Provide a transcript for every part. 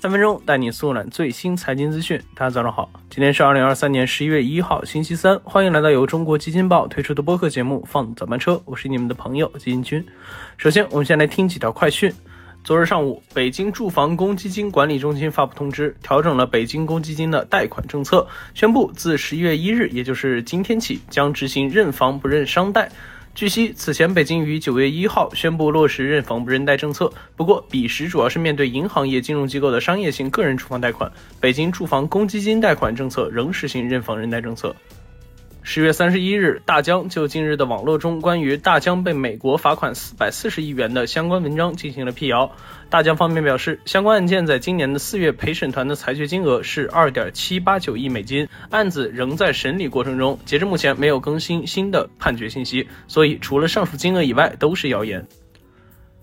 三分钟带你速览最新财经资讯。大家早上好，今天是二零二三年十一月一号，星期三。欢迎来到由中国基金报推出的播客节目《放早班车》，我是你们的朋友基金君。首先，我们先来听几条快讯。昨日上午，北京住房公积金管理中心发布通知，调整了北京公积金的贷款政策，宣布自十一月一日，也就是今天起，将执行认房不认商贷。据悉，此前北京于九月一号宣布落实认房不认贷政策。不过，彼时主要是面对银行业金融机构的商业性个人住房贷款，北京住房公积金贷款政策仍实行认房认贷政策。十月三十一日，大疆就近日的网络中关于大疆被美国罚款四百四十亿元的相关文章进行了辟谣。大疆方面表示，相关案件在今年的四月陪审团的裁决金额是二点七八九亿美金，案子仍在审理过程中，截至目前没有更新新的判决信息，所以除了上述金额以外都是谣言。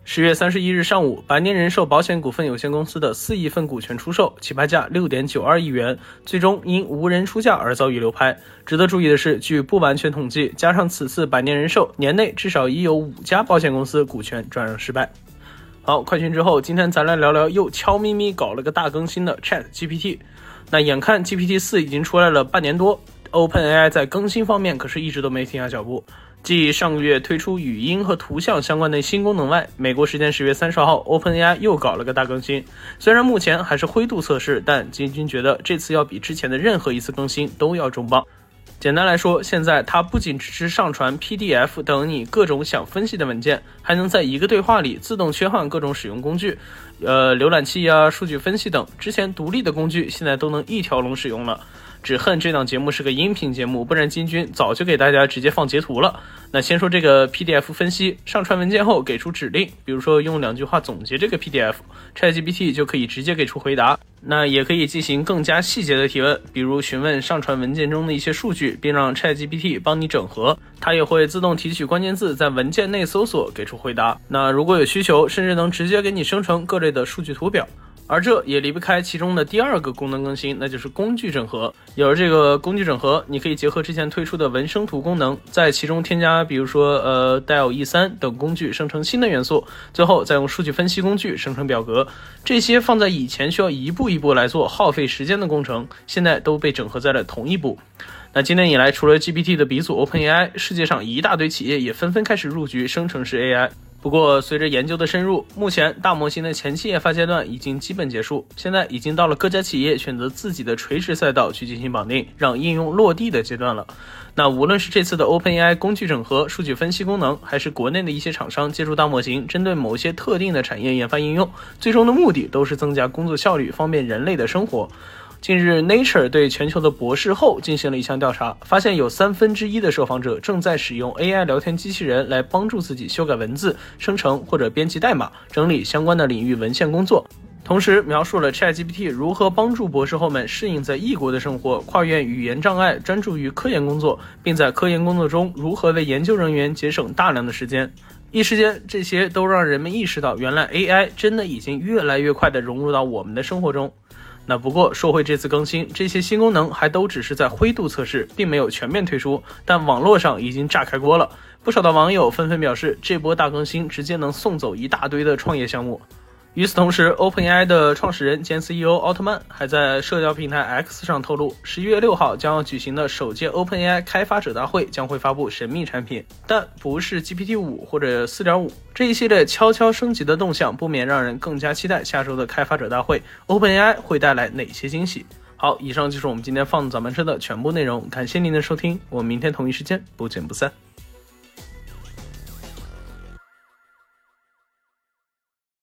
十月三十一日上午，百年人寿保险股份有限公司的四亿份股权出售，起拍价六点九二亿元，最终因无人出价而遭遇流拍。值得注意的是，据不完全统计，加上此次百年人寿，年内至少已有五家保险公司股权转让失败。好，快讯之后，今天咱来聊聊又悄咪咪搞了个大更新的 Chat GPT。那眼看 GPT 四已经出来了半年多，OpenAI 在更新方面可是一直都没停下脚步。继上个月推出语音和图像相关的新功能外，美国时间十月三十号，OpenAI 又搞了个大更新。虽然目前还是灰度测试，但金军觉得这次要比之前的任何一次更新都要重磅。简单来说，现在它不仅支持上传 PDF 等你各种想分析的文件，还能在一个对话里自动切换各种使用工具，呃，浏览器呀、数据分析等之前独立的工具，现在都能一条龙使用了。只恨这档节目是个音频节目，不然金军早就给大家直接放截图了。那先说这个 PDF 分析，上传文件后给出指令，比如说用两句话总结这个 PDF，ChatGPT 就可以直接给出回答。那也可以进行更加细节的提问，比如询问上传文件中的一些数据，并让 ChatGPT 帮你整合，它也会自动提取关键字，在文件内搜索，给出回答。那如果有需求，甚至能直接给你生成各类的数据图表。而这也离不开其中的第二个功能更新，那就是工具整合。有了这个工具整合，你可以结合之前推出的文生图功能，在其中添加，比如说呃 Dal E3 等工具生成新的元素，最后再用数据分析工具生成表格。这些放在以前需要一步一步来做、耗费时间的工程，现在都被整合在了同一步。那今年以来，除了 GPT 的鼻祖 OpenAI，世界上一大堆企业也纷纷开始入局生成式 AI。不过，随着研究的深入，目前大模型的前期研发阶段已经基本结束，现在已经到了各家企业选择自己的垂直赛道去进行绑定，让应用落地的阶段了。那无论是这次的 OpenAI 工具整合、数据分析功能，还是国内的一些厂商借助大模型针对某些特定的产业研发应用，最终的目的都是增加工作效率，方便人类的生活。近日，Nature 对全球的博士后进行了一项调查，发现有三分之一的受访者正在使用 AI 聊天机器人来帮助自己修改文字、生成或者编辑代码、整理相关的领域文献工作。同时，描述了 ChatGPT 如何帮助博士后们适应在异国的生活、跨越语言障碍、专注于科研工作，并在科研工作中如何为研究人员节省大量的时间。一时间，这些都让人们意识到，原来 AI 真的已经越来越快地融入到我们的生活中。那不过说回这次更新，这些新功能还都只是在灰度测试，并没有全面推出。但网络上已经炸开锅了，不少的网友纷纷表示，这波大更新直接能送走一大堆的创业项目。与此同时，OpenAI 的创始人兼 CEO 奥特曼还在社交平台 X 上透露，十一月六号将要举行的首届 OpenAI 开发者大会将会发布神秘产品，但不是 GPT 五或者四点五。这一系列悄悄升级的动向，不免让人更加期待下周的开发者大会，OpenAI 会带来哪些惊喜？好，以上就是我们今天放早班车的全部内容，感谢您的收听，我们明天同一时间不见不散。